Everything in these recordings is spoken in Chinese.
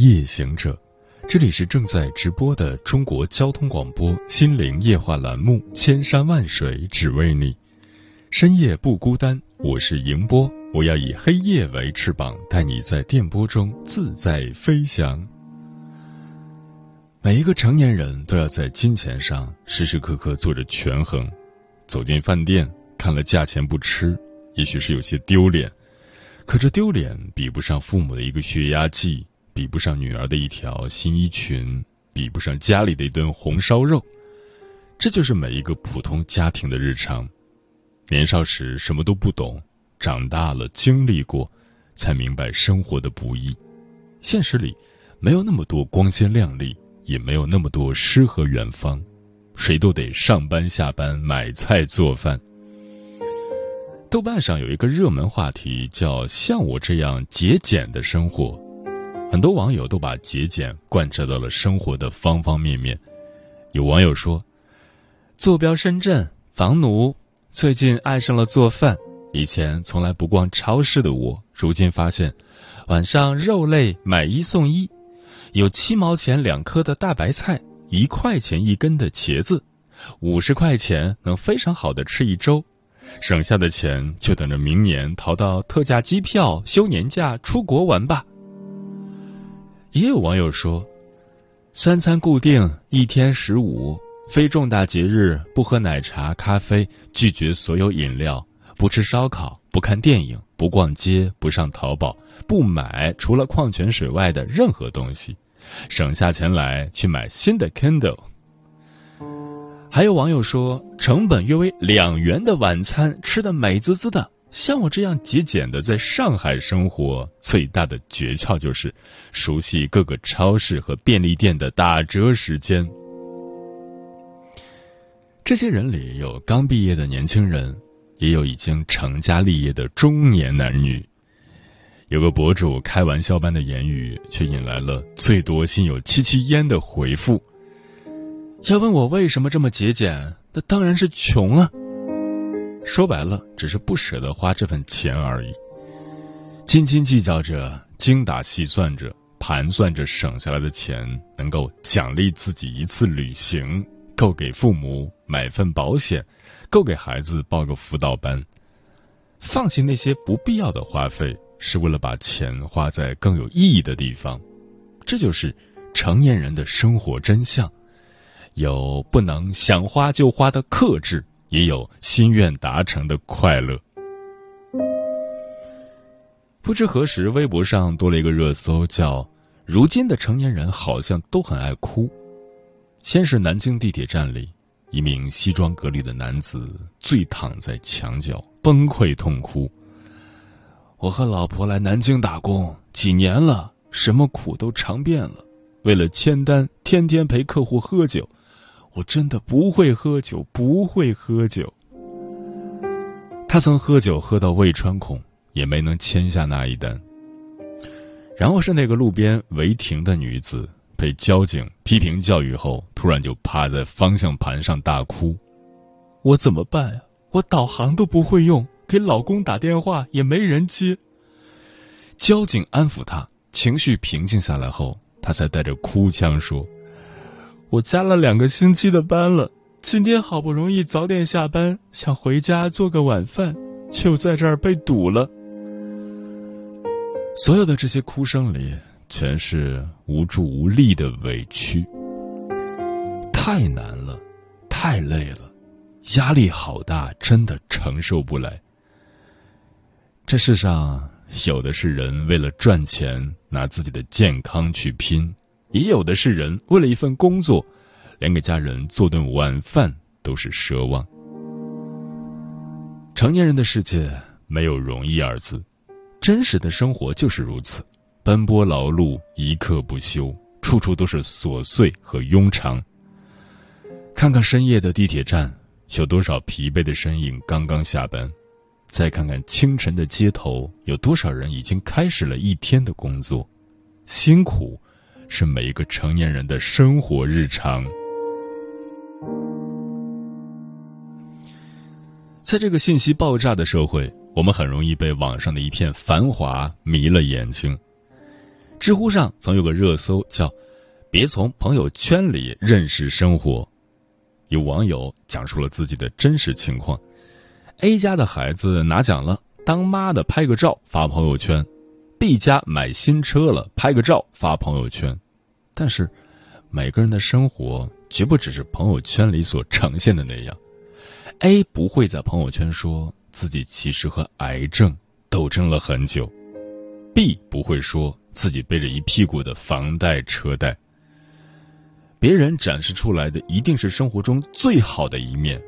夜行者，这里是正在直播的中国交通广播心灵夜话栏目《千山万水只为你》，深夜不孤单，我是迎波，我要以黑夜为翅膀，带你在电波中自在飞翔。每一个成年人都要在金钱上时时刻刻做着权衡，走进饭店看了价钱不吃，也许是有些丢脸。可这丢脸比不上父母的一个血压计，比不上女儿的一条新衣裙，比不上家里的一顿红烧肉。这就是每一个普通家庭的日常。年少时什么都不懂，长大了经历过，才明白生活的不易。现实里没有那么多光鲜亮丽，也没有那么多诗和远方，谁都得上班下班买菜做饭。豆瓣上有一个热门话题叫“像我这样节俭的生活”，很多网友都把节俭贯彻到了生活的方方面面。有网友说：“坐标深圳，房奴，最近爱上了做饭。以前从来不逛超市的我，如今发现晚上肉类买一送一，有七毛钱两颗的大白菜，一块钱一根的茄子，五十块钱能非常好的吃一周。”省下的钱就等着明年淘到特价机票休年假出国玩吧。也有网友说，三餐固定一天十五，非重大节日不喝奶茶咖啡，拒绝所有饮料，不吃烧烤，不看电影，不逛街，不上淘宝，不买除了矿泉水外的任何东西，省下钱来去买新的 Kindle。还有网友说，成本约为两元的晚餐吃的美滋滋的。像我这样节俭的在上海生活，最大的诀窍就是熟悉各个超市和便利店的打折时间。这些人里有刚毕业的年轻人，也有已经成家立业的中年男女。有个博主开玩笑般的言语，却引来了最多心有戚戚焉的回复。要问我为什么这么节俭，那当然是穷啊。说白了，只是不舍得花这份钱而已。斤斤计较着，精打细算着，盘算着省下来的钱能够奖励自己一次旅行，够给父母买份保险，够给孩子报个辅导班。放弃那些不必要的花费，是为了把钱花在更有意义的地方。这就是成年人的生活真相。有不能想花就花的克制，也有心愿达成的快乐。不知何时，微博上多了一个热搜，叫“如今的成年人好像都很爱哭”。先是南京地铁站里，一名西装革履的男子醉躺在墙角，崩溃痛哭。我和老婆来南京打工几年了，什么苦都尝遍了，为了签单，天天陪客户喝酒。我真的不会喝酒，不会喝酒。他曾喝酒喝到胃穿孔，也没能签下那一单。然后是那个路边违停的女子，被交警批评教育后，突然就趴在方向盘上大哭。我怎么办呀？我导航都不会用，给老公打电话也没人接。交警安抚她，情绪平静下来后，她才带着哭腔说。我加了两个星期的班了，今天好不容易早点下班，想回家做个晚饭，却又在这儿被堵了。所有的这些哭声里，全是无助无力的委屈。太难了，太累了，压力好大，真的承受不来。这世上有的是人为了赚钱，拿自己的健康去拼。也有的是人为了一份工作，连给家人做顿晚饭都是奢望。成年人的世界没有容易二字，真实的生活就是如此，奔波劳碌，一刻不休，处处都是琐碎和庸常。看看深夜的地铁站，有多少疲惫的身影刚刚下班？再看看清晨的街头，有多少人已经开始了一天的工作？辛苦是每一个成年人的生活日常。在这个信息爆炸的社会，我们很容易被网上的一片繁华迷了眼睛。知乎上曾有个热搜叫“别从朋友圈里认识生活”，有网友讲述了自己的真实情况：A 家的孩子拿奖了，当妈的拍个照发朋友圈；B 家买新车了，拍个照发朋友圈。但是，每个人的生活绝不只是朋友圈里所呈现的那样。A 不会在朋友圈说自己其实和癌症斗争了很久，B 不会说自己背着一屁股的房贷车贷。别人展示出来的一定是生活中最好的一面，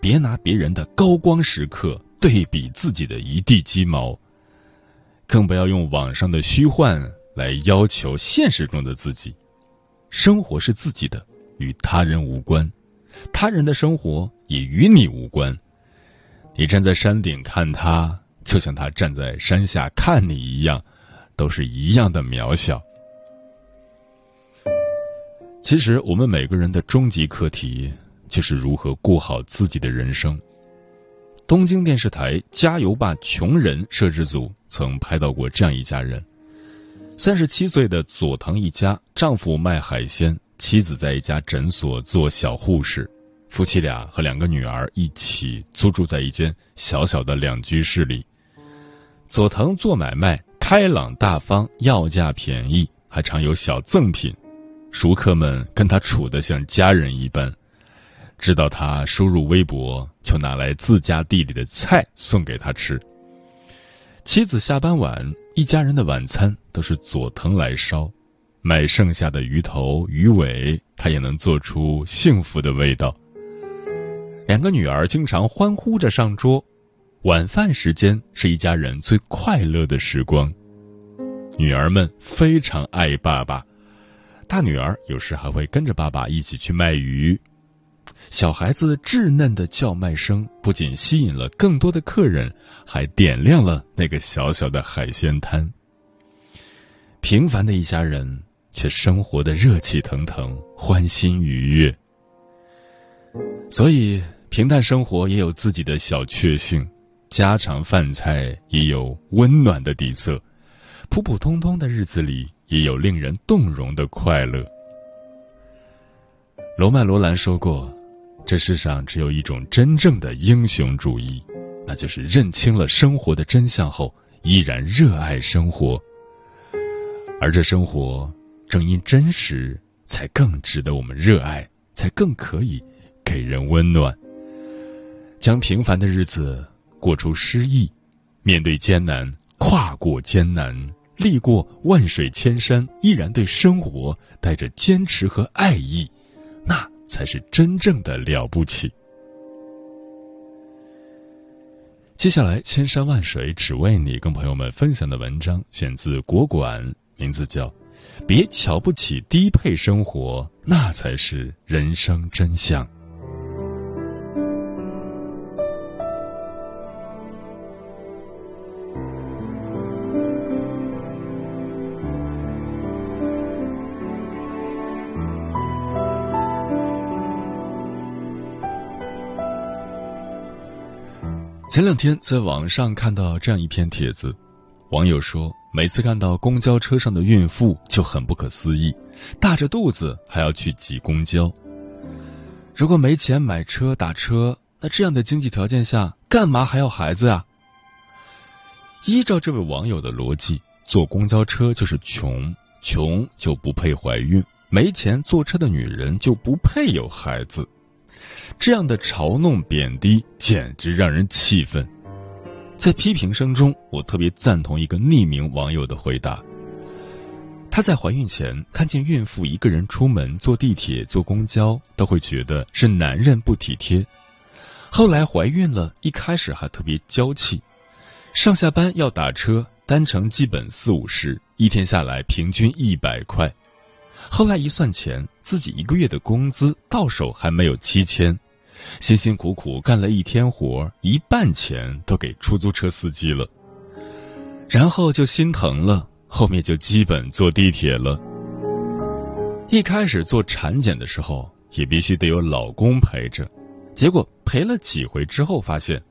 别拿别人的高光时刻对比自己的一地鸡毛，更不要用网上的虚幻来要求现实中的自己。生活是自己的，与他人无关。他人的生活也与你无关。你站在山顶看他，就像他站在山下看你一样，都是一样的渺小。其实，我们每个人的终极课题就是如何过好自己的人生。东京电视台《加油吧，穷人》摄制组曾拍到过这样一家人：三十七岁的佐藤一家，丈夫卖海鲜。妻子在一家诊所做小护士，夫妻俩和两个女儿一起租住在一间小小的两居室里。佐藤做买卖开朗大方，要价便宜，还常有小赠品。熟客们跟他处得像家人一般，知道他输入微博，就拿来自家地里的菜送给他吃。妻子下班晚，一家人的晚餐都是佐藤来烧。买剩下的鱼头鱼尾，他也能做出幸福的味道。两个女儿经常欢呼着上桌，晚饭时间是一家人最快乐的时光。女儿们非常爱爸爸，大女儿有时还会跟着爸爸一起去卖鱼。小孩子稚嫩的叫卖声不仅吸引了更多的客人，还点亮了那个小小的海鲜摊。平凡的一家人。却生活的热气腾腾，欢欣愉悦。所以，平淡生活也有自己的小确幸，家常饭菜也有温暖的底色，普普通通的日子里也有令人动容的快乐。罗曼·罗兰说过：“这世上只有一种真正的英雄主义，那就是认清了生活的真相后，依然热爱生活。而这生活。”正因真实，才更值得我们热爱，才更可以给人温暖。将平凡的日子过出诗意，面对艰难，跨过艰难，历过万水千山，依然对生活带着坚持和爱意，才是真正的了不起。接下来，千山万水只为你，跟朋友们分享的文章选自国馆，名字叫。别瞧不起低配生活，那才是人生真相。前两天在网上看到这样一篇帖子，网友说。每次看到公交车上的孕妇就很不可思议，大着肚子还要去挤公交。如果没钱买车打车，那这样的经济条件下，干嘛还要孩子啊？依照这位网友的逻辑，坐公交车就是穷，穷就不配怀孕，没钱坐车的女人就不配有孩子。这样的嘲弄贬低，简直让人气愤。在批评声中，我特别赞同一个匿名网友的回答。她在怀孕前看见孕妇一个人出门坐地铁、坐公交，都会觉得是男人不体贴。后来怀孕了，一开始还特别娇气，上下班要打车，单程基本四五十，一天下来平均一百块。后来一算钱，自己一个月的工资到手还没有七千，辛辛苦苦干了一天活，一半钱都给出租车司机了。然后就心疼了，后面就基本坐地铁了。一开始做产检的时候，也必须得有老公陪着，结果陪了几回之后，发现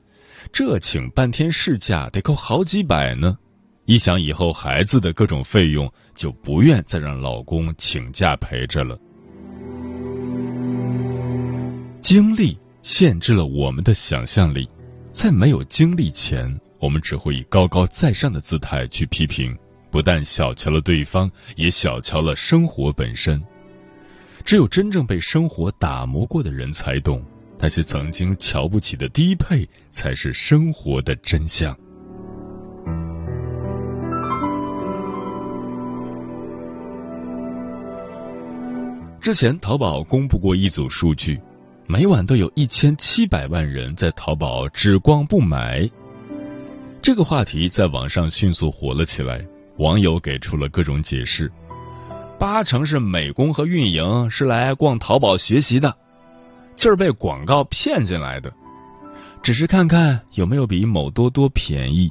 这请半天事假得扣好几百呢。一想以后孩子的各种费用，就不愿再让老公请假陪着了。经历限制了我们的想象力，在没有经历前。我们只会以高高在上的姿态去批评，不但小瞧了对方，也小瞧了生活本身。只有真正被生活打磨过的人才懂，那些曾经瞧不起的低配，才是生活的真相。之前淘宝公布过一组数据，每晚都有一千七百万人在淘宝只逛不买。这个话题在网上迅速火了起来，网友给出了各种解释，八成是美工和运营是来逛淘宝学习的，就是被广告骗进来的，只是看看有没有比某多多便宜。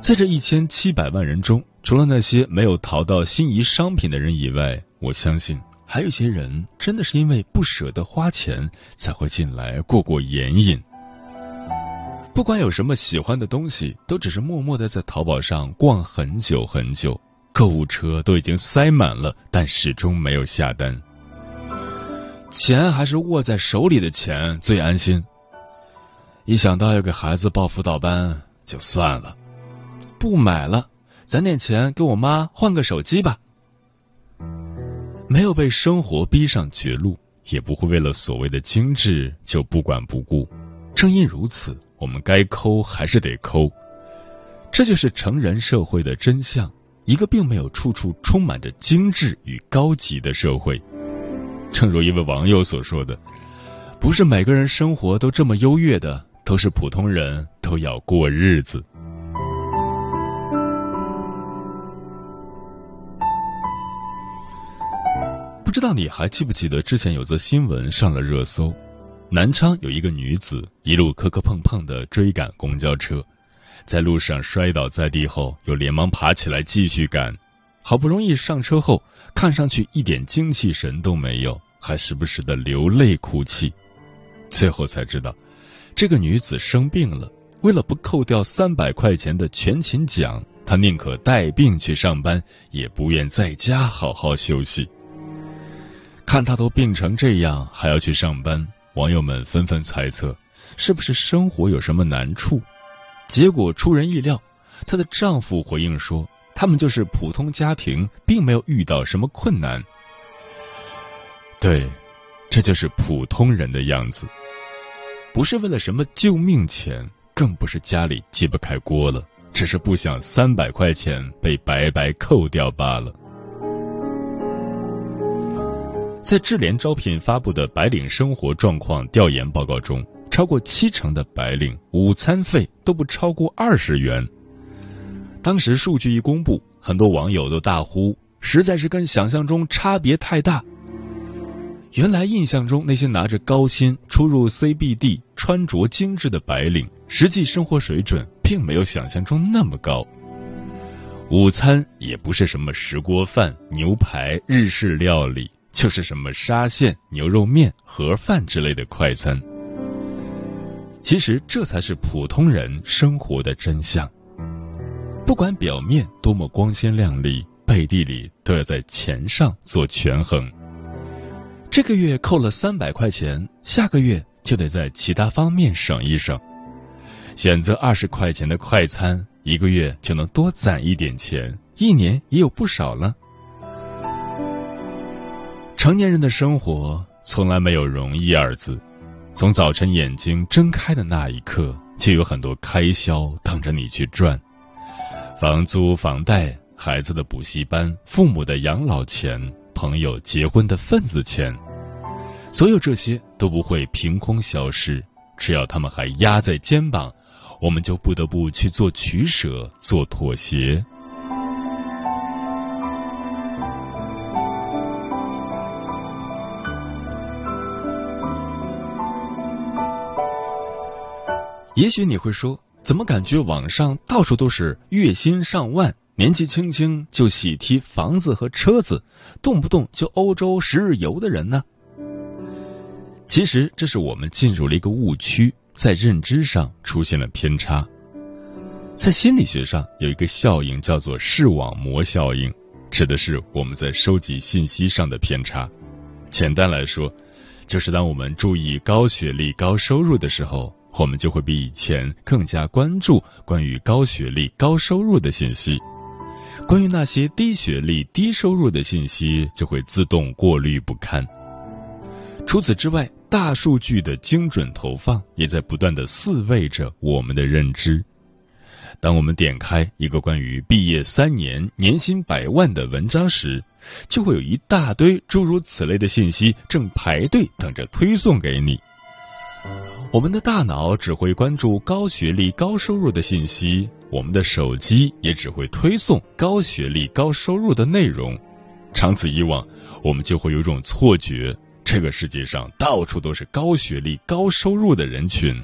在这一千七百万人中，除了那些没有淘到心仪商品的人以外，我相信还有些人真的是因为不舍得花钱才会进来过过眼瘾。不管有什么喜欢的东西，都只是默默的在淘宝上逛很久很久，购物车都已经塞满了，但始终没有下单。钱还是握在手里的钱最安心。一想到要给孩子报辅导班，就算了，不买了，攒点钱给我妈换个手机吧。没有被生活逼上绝路，也不会为了所谓的精致就不管不顾。正因如此。我们该抠还是得抠，这就是成人社会的真相。一个并没有处处充满着精致与高级的社会。正如一位网友所说的：“不是每个人生活都这么优越的，都是普通人都要过日子。”道你还记不记得之前有则新闻上了热搜？南昌有一个女子一路磕磕碰碰的追赶公交车，在路上摔倒在地后，又连忙爬起来继续赶。好不容易上车后，看上去一点精气神都没有，还时不时的流泪哭泣。最后才知道，这个女子生病了，为了不扣掉三百块钱的全勤奖，她宁可带病去上班，也不愿在家好好休息。看她都病成这样，还要去上班。网友们纷纷猜测，是不是生活有什么难处？结果出人意料，她的丈夫回应说，他们就是普通家庭，并没有遇到什么困难。对，这就是普通人的样子，不是为了什么救命钱，更不是家里揭不开锅了，只是不想三百块钱被白白扣掉罢了。在智联招聘发布的白领生活状况调研报告中，超过七成的白领午餐费都不超过二十元。当时数据一公布，很多网友都大呼：“实在是跟想象中差别太大。”原来印象中那些拿着高薪出入 CBD、穿着精致的白领，实际生活水准并没有想象中那么高。午餐也不是什么石锅饭、牛排、日式料理。就是什么沙县牛肉面、盒饭之类的快餐，其实这才是普通人生活的真相。不管表面多么光鲜亮丽，背地里都要在钱上做权衡。这个月扣了三百块钱，下个月就得在其他方面省一省。选择二十块钱的快餐，一个月就能多攒一点钱，一年也有不少了。成年人的生活从来没有容易二字，从早晨眼睛睁开的那一刻，就有很多开销等着你去赚：房租、房贷、孩子的补习班、父母的养老钱、朋友结婚的份子钱。所有这些都不会凭空消失，只要他们还压在肩膀，我们就不得不去做取舍，做妥协。也许你会说，怎么感觉网上到处都是月薪上万、年纪轻轻就喜提房子和车子，动不动就欧洲十日游的人呢？其实这是我们进入了一个误区，在认知上出现了偏差。在心理学上有一个效应叫做视网膜效应，指的是我们在收集信息上的偏差。简单来说，就是当我们注意高学历、高收入的时候。我们就会比以前更加关注关于高学历、高收入的信息，关于那些低学历、低收入的信息就会自动过滤不堪。除此之外，大数据的精准投放也在不断的饲喂着我们的认知。当我们点开一个关于毕业三年、年薪百万的文章时，就会有一大堆诸如此类的信息正排队等着推送给你。我们的大脑只会关注高学历、高收入的信息，我们的手机也只会推送高学历、高收入的内容。长此以往，我们就会有种错觉：这个世界上到处都是高学历、高收入的人群。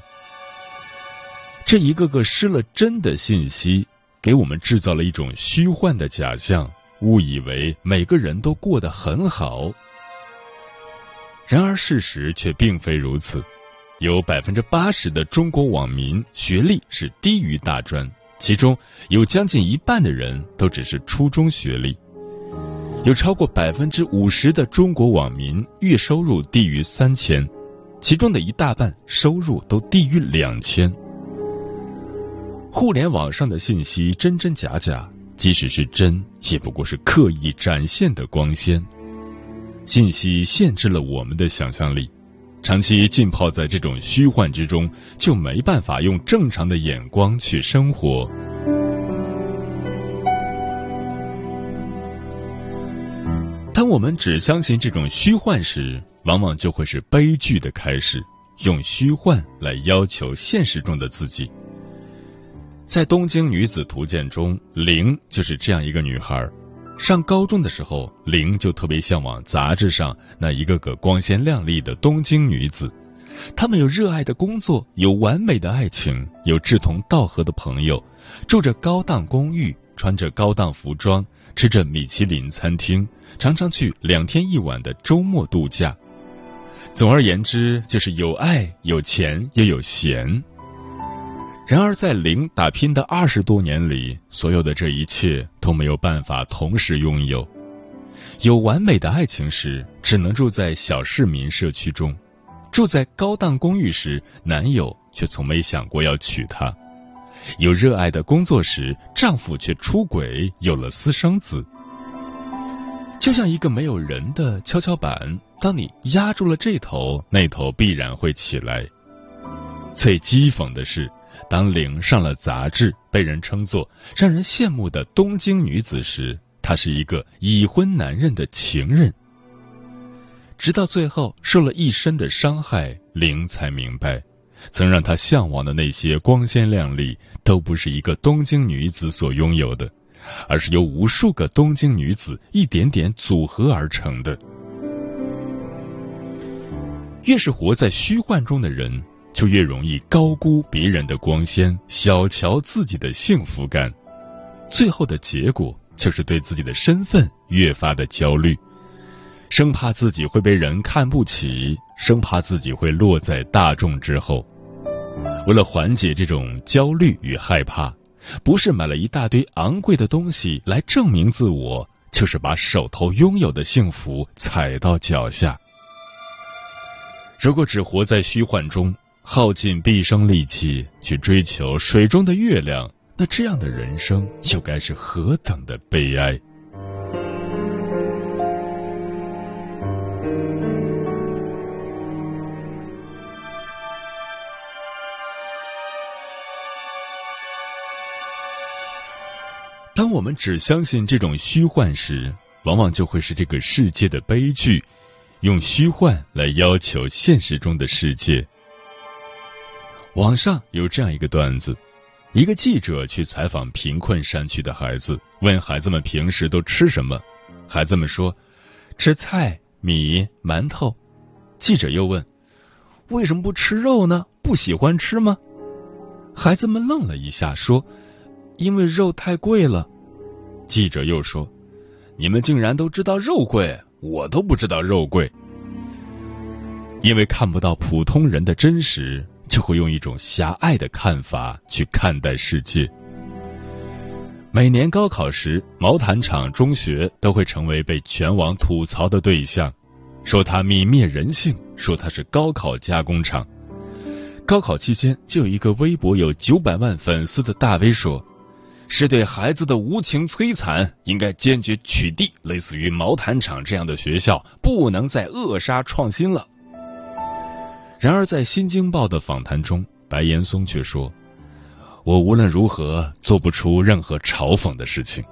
这一个个失了真的信息，给我们制造了一种虚幻的假象，误以为每个人都过得很好。然而，事实却并非如此。有百分之八十的中国网民学历是低于大专，其中有将近一半的人都只是初中学历。有超过百分之五十的中国网民月收入低于三千，其中的一大半收入都低于两千。互联网上的信息真真假假，即使是真，也不过是刻意展现的光鲜。信息限制了我们的想象力。长期浸泡在这种虚幻之中，就没办法用正常的眼光去生活。当我们只相信这种虚幻时，往往就会是悲剧的开始。用虚幻来要求现实中的自己，在《东京女子图鉴》中，玲就是这样一个女孩。上高中的时候，玲就特别向往杂志上那一个个光鲜亮丽的东京女子。她们有热爱的工作，有完美的爱情，有志同道合的朋友，住着高档公寓，穿着高档服装，吃着米其林餐厅，常常去两天一晚的周末度假。总而言之，就是有爱、有钱又有闲。然而，在零打拼的二十多年里，所有的这一切都没有办法同时拥有。有完美的爱情时，只能住在小市民社区中；住在高档公寓时，男友却从没想过要娶她。有热爱的工作时，丈夫却出轨，有了私生子。就像一个没有人的跷跷板，当你压住了这头，那头必然会起来。最讥讽的是。当领上了杂志，被人称作让人羡慕的东京女子时，她是一个已婚男人的情人。直到最后受了一身的伤害，玲才明白，曾让她向往的那些光鲜亮丽，都不是一个东京女子所拥有的，而是由无数个东京女子一点点组合而成的。越是活在虚幻中的人。就越容易高估别人的光鲜，小瞧自己的幸福感，最后的结果就是对自己的身份越发的焦虑，生怕自己会被人看不起，生怕自己会落在大众之后。为了缓解这种焦虑与害怕，不是买了一大堆昂贵的东西来证明自我，就是把手头拥有的幸福踩到脚下。如果只活在虚幻中，耗尽毕生力气去追求水中的月亮，那这样的人生又该是何等的悲哀！当我们只相信这种虚幻时，往往就会是这个世界的悲剧。用虚幻来要求现实中的世界。网上有这样一个段子：一个记者去采访贫困山区的孩子，问孩子们平时都吃什么，孩子们说吃菜、米、馒头。记者又问：“为什么不吃肉呢？不喜欢吃吗？”孩子们愣了一下，说：“因为肉太贵了。”记者又说：“你们竟然都知道肉贵，我都不知道肉贵。”因为看不到普通人的真实，就会用一种狭隘的看法去看待世界。每年高考时，毛坦厂中学都会成为被全网吐槽的对象。说他泯灭人性，说他是高考加工厂。高考期间，就有一个微博有九百万粉丝的大 V 说：“是对孩子的无情摧残，应该坚决取缔类似于毛坦厂这样的学校，不能再扼杀创新了。”然而，在《新京报》的访谈中，白岩松却说：“我无论如何做不出任何嘲讽的事情，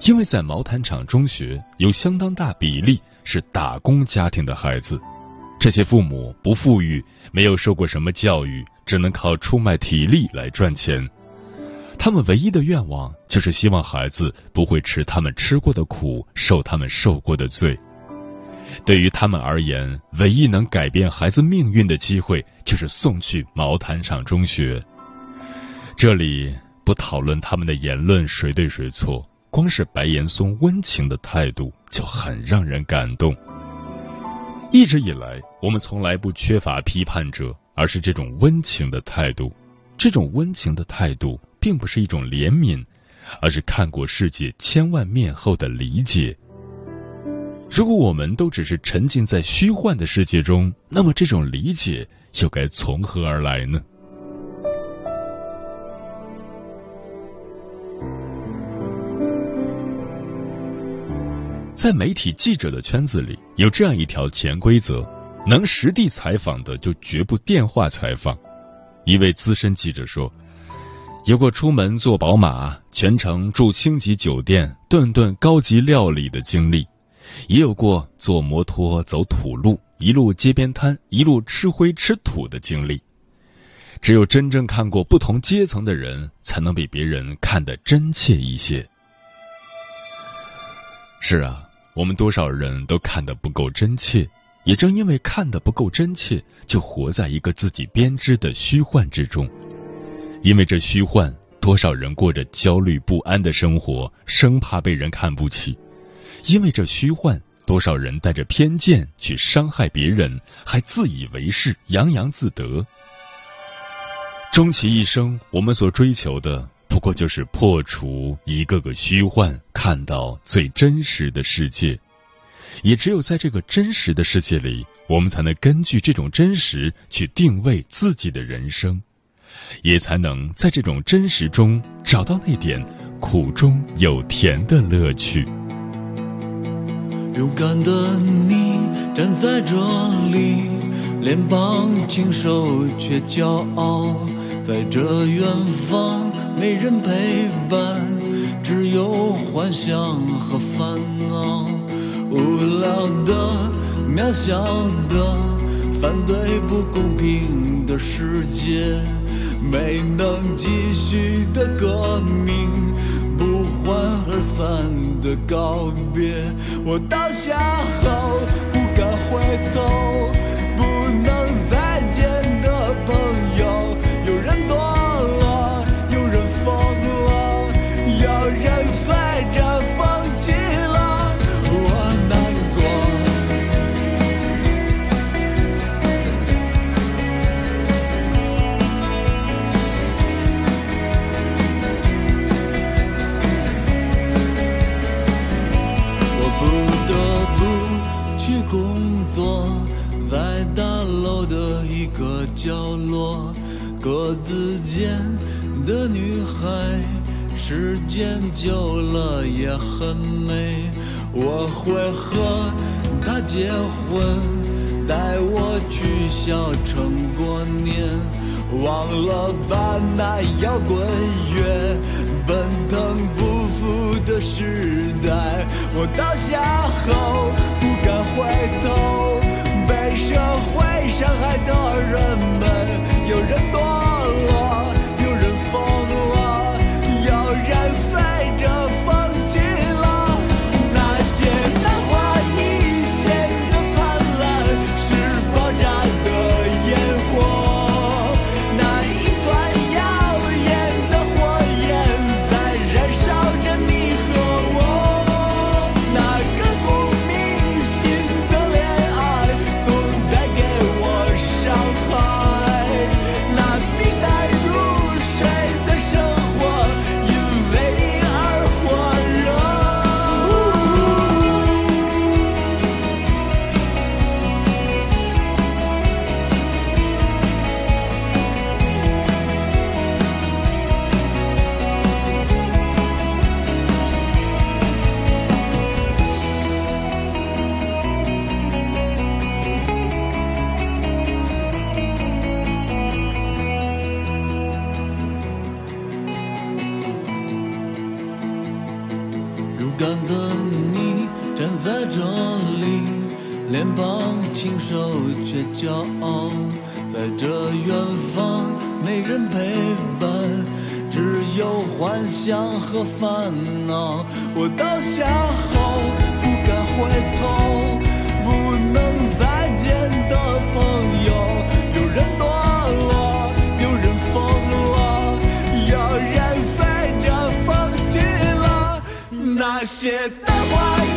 因为在毛坦厂中学有相当大比例。”是打工家庭的孩子，这些父母不富裕，没有受过什么教育，只能靠出卖体力来赚钱。他们唯一的愿望就是希望孩子不会吃他们吃过的苦，受他们受过的罪。对于他们而言，唯一能改变孩子命运的机会就是送去毛坦厂中学。这里不讨论他们的言论谁对谁错。光是白岩松温情的态度就很让人感动。一直以来，我们从来不缺乏批判者，而是这种温情的态度。这种温情的态度，并不是一种怜悯，而是看过世界千万面后的理解。如果我们都只是沉浸在虚幻的世界中，那么这种理解又该从何而来呢？在媒体记者的圈子里，有这样一条潜规则：能实地采访的就绝不电话采访。一位资深记者说：“有过出门坐宝马，全程住星级酒店，顿顿高级料理的经历；也有过坐摩托走土路，一路街边摊，一路吃灰吃土的经历。只有真正看过不同阶层的人，才能比别人看得真切一些。”是啊。我们多少人都看得不够真切，也正因为看得不够真切，就活在一个自己编织的虚幻之中。因为这虚幻，多少人过着焦虑不安的生活，生怕被人看不起；因为这虚幻，多少人带着偏见去伤害别人，还自以为是，洋洋自得。终其一生，我们所追求的。不过就是破除一个个虚幻，看到最真实的世界。也只有在这个真实的世界里，我们才能根据这种真实去定位自己的人生，也才能在这种真实中找到那点苦中有甜的乐趣。勇敢的你站在这里，脸庞清瘦却骄傲，在这远方。没人陪伴，只有幻想和烦恼。无聊的、渺小的，反对不公平的世界。没能继续的革命，不欢而散的告别。我倒下后不敢回头。角落，格子间的女孩，时间久了也很美。我会和她结婚，带我去小城过年。忘了吧，那摇滚乐，奔腾不复的时代。我倒下后不敢回头。社会伤害的人们，有人堕落，幻想和烦恼，我倒下后不敢回头，不能再见的朋友，有人堕落，有人疯了，有人随着风去了，那些的幻想。